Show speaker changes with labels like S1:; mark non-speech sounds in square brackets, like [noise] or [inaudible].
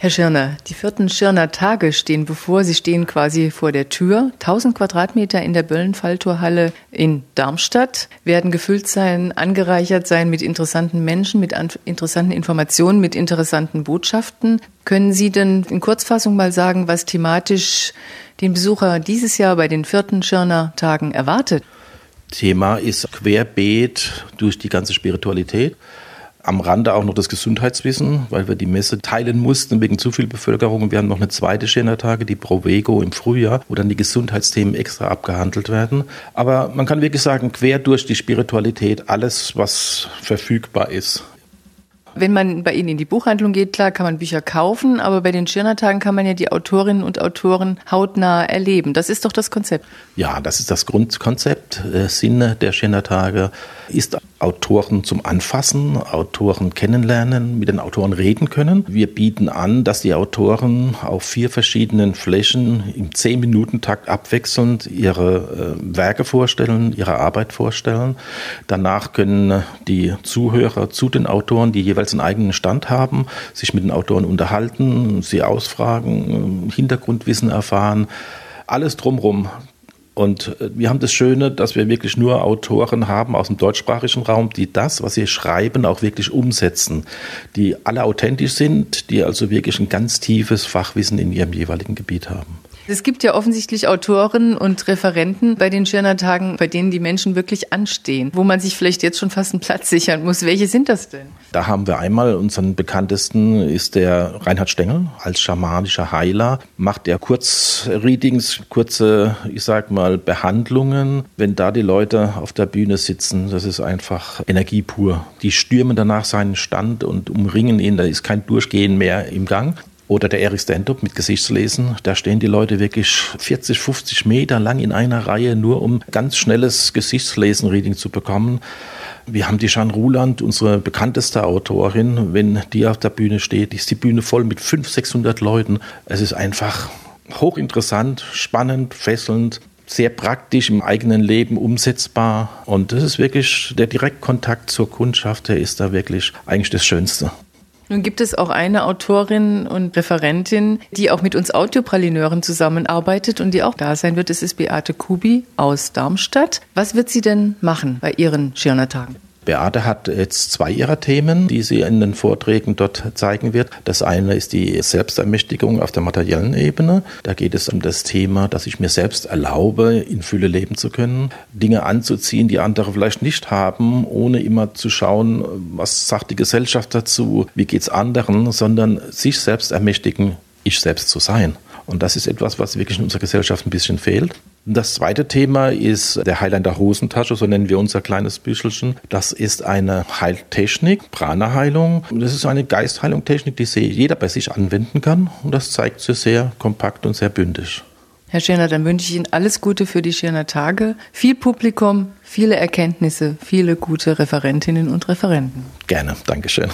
S1: Herr Schirner, die vierten Schirner Tage stehen bevor. Sie stehen quasi vor der Tür. 1000 Quadratmeter in der Böllenfalltorhalle in Darmstadt werden gefüllt sein, angereichert sein mit interessanten Menschen, mit interessanten Informationen, mit interessanten Botschaften. Können Sie denn in Kurzfassung mal sagen, was thematisch den Besucher dieses Jahr bei den vierten Schirner Tagen erwartet?
S2: Thema ist querbeet durch die ganze Spiritualität am Rande auch noch das Gesundheitswissen, weil wir die Messe teilen mussten wegen zu viel Bevölkerung. Wir haben noch eine zweite Schänertage, die Provego im Frühjahr, wo dann die Gesundheitsthemen extra abgehandelt werden. Aber man kann wirklich sagen, quer durch die Spiritualität alles, was verfügbar ist.
S1: Wenn man bei Ihnen in die Buchhandlung geht, klar, kann man Bücher kaufen, aber bei den Schirnertagen kann man ja die Autorinnen und Autoren hautnah erleben. Das ist doch das Konzept.
S2: Ja, das ist das Grundkonzept. Äh, Sinn der Schirnertage ist Autoren zum Anfassen, Autoren kennenlernen, mit den Autoren reden können. Wir bieten an, dass die Autoren auf vier verschiedenen Flächen im zehn Minuten Takt abwechselnd ihre äh, Werke vorstellen, ihre Arbeit vorstellen. Danach können die Zuhörer zu den Autoren, die jeweils einen eigenen Stand haben, sich mit den Autoren unterhalten, sie ausfragen, Hintergrundwissen erfahren. Alles drumherum und äh, wir haben das Schöne, dass wir wirklich nur Autoren haben aus dem deutschsprachigen Raum, die das, was sie schreiben, auch wirklich umsetzen, die alle authentisch sind, die also wirklich ein ganz tiefes Fachwissen in ihrem jeweiligen Gebiet haben.
S1: Es gibt ja offensichtlich Autoren und Referenten bei den Schirner Tagen, bei denen die Menschen wirklich anstehen, wo man sich vielleicht jetzt schon fast einen Platz [laughs] sichern muss. Welche sind das denn?
S2: Da haben wir einmal unseren bekanntesten ist der Reinhard Stengel als schamanischer Heiler. Macht er Kurzreadings, kurze, ich sag mal, Behandlungen. Wenn da die Leute auf der Bühne sitzen, das ist einfach Energie pur. Die stürmen danach seinen Stand und umringen ihn, da ist kein Durchgehen mehr im Gang. Oder der Eric Stand-up mit Gesichtslesen. Da stehen die Leute wirklich 40, 50 Meter lang in einer Reihe, nur um ganz schnelles Gesichtslesen-Reading zu bekommen. Wir haben die Jeanne Ruland, unsere bekannteste Autorin. Wenn die auf der Bühne steht, ist die Bühne voll mit 500, 600 Leuten. Es ist einfach hochinteressant, spannend, fesselnd sehr praktisch im eigenen Leben umsetzbar. Und das ist wirklich der Direktkontakt zur Kundschaft, der ist da wirklich eigentlich das Schönste.
S1: Nun gibt es auch eine Autorin und Referentin, die auch mit uns Audiopralineuren zusammenarbeitet und die auch da sein wird. Das ist Beate Kubi aus Darmstadt. Was wird sie denn machen bei ihren Schirnertagen?
S2: Beate hat jetzt zwei ihrer Themen, die sie in den Vorträgen dort zeigen wird. Das eine ist die Selbstermächtigung auf der materiellen Ebene. Da geht es um das Thema, dass ich mir selbst erlaube, in Fülle leben zu können, Dinge anzuziehen, die andere vielleicht nicht haben, ohne immer zu schauen, was sagt die Gesellschaft dazu, wie geht es anderen, sondern sich selbst ermächtigen, ich selbst zu sein. Und das ist etwas, was wirklich in unserer Gesellschaft ein bisschen fehlt. Das zweite Thema ist der Highlander Hosentasche, so nennen wir unser kleines Büschelchen. Das ist eine Heiltechnik, Prana-Heilung. Das ist eine Geistheilung-Technik, die jeder bei sich anwenden kann. Und das zeigt sie sehr kompakt und sehr bündig.
S1: Herr Schirner, dann wünsche ich Ihnen alles Gute für die Schirner Tage. Viel Publikum, viele Erkenntnisse, viele gute Referentinnen und Referenten.
S2: Gerne, Dankeschön.